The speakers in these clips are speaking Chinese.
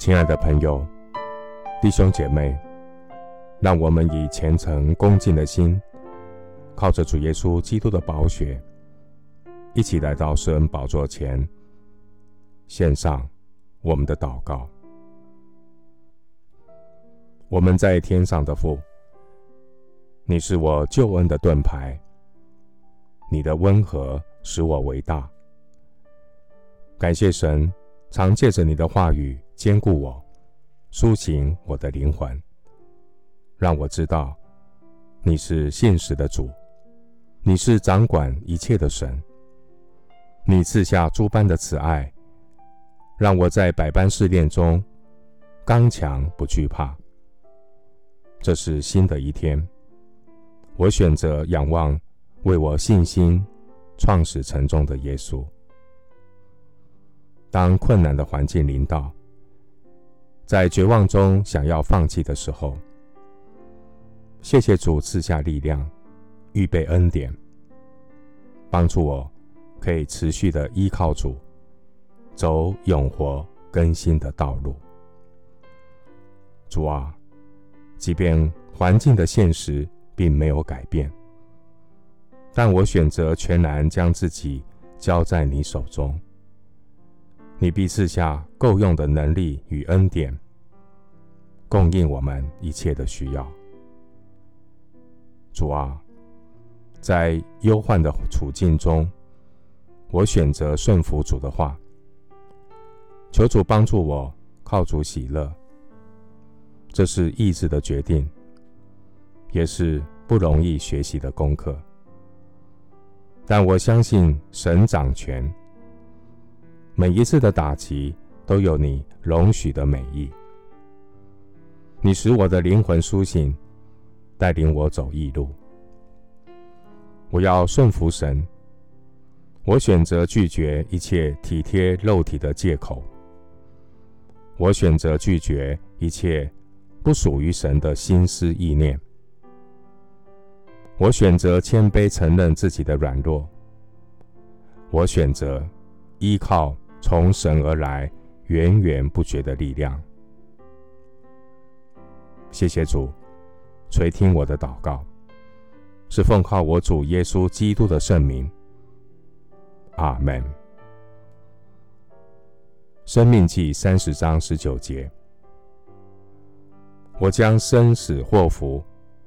亲爱的朋友、弟兄姐妹，让我们以虔诚恭敬的心，靠着主耶稣基督的宝血，一起来到施恩宝座前，献上我们的祷告。我们在天上的父，你是我救恩的盾牌，你的温和使我为大。感谢神，常借着你的话语。坚固我，苏醒我的灵魂，让我知道你是信实的主，你是掌管一切的神。你赐下诸般的慈爱，让我在百般试炼中刚强不惧怕。这是新的一天，我选择仰望为我信心创始成终的耶稣。当困难的环境临到，在绝望中想要放弃的时候，谢谢主赐下力量，预备恩典，帮助我可以持续的依靠主，走永活更新的道路。主啊，即便环境的现实并没有改变，但我选择全然将自己交在你手中。你必赐下够用的能力与恩典，供应我们一切的需要。主啊，在忧患的处境中，我选择顺服主的话。求主帮助我靠主喜乐。这是意志的决定，也是不容易学习的功课。但我相信神掌权。每一次的打击都有你容许的美意。你使我的灵魂苏醒，带领我走义路。我要顺服神。我选择拒绝一切体贴肉体的借口。我选择拒绝一切不属于神的心思意念。我选择谦卑承认自己的软弱。我选择依靠。从神而来，源源不绝的力量。谢谢主垂听我的祷告，是奉靠我主耶稣基督的圣名。阿门。生命记三十章十九节：我将生死祸福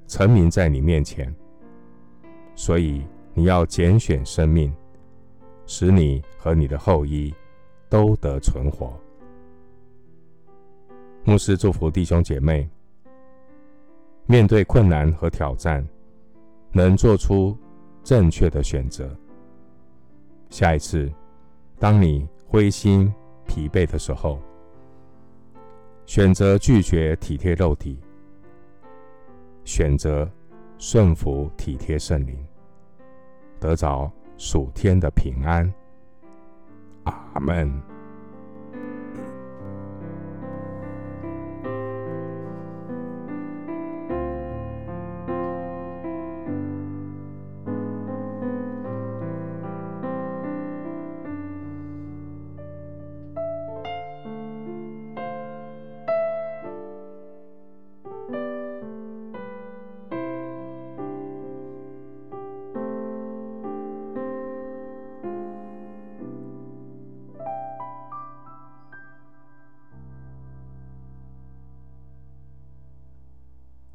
陈明在你面前，所以你要拣选生命，使你和你的后裔。都得存活。牧师祝福弟兄姐妹，面对困难和挑战，能做出正确的选择。下一次，当你灰心疲惫的时候，选择拒绝体贴肉体，选择顺服体贴圣灵，得着属天的平安。阿门。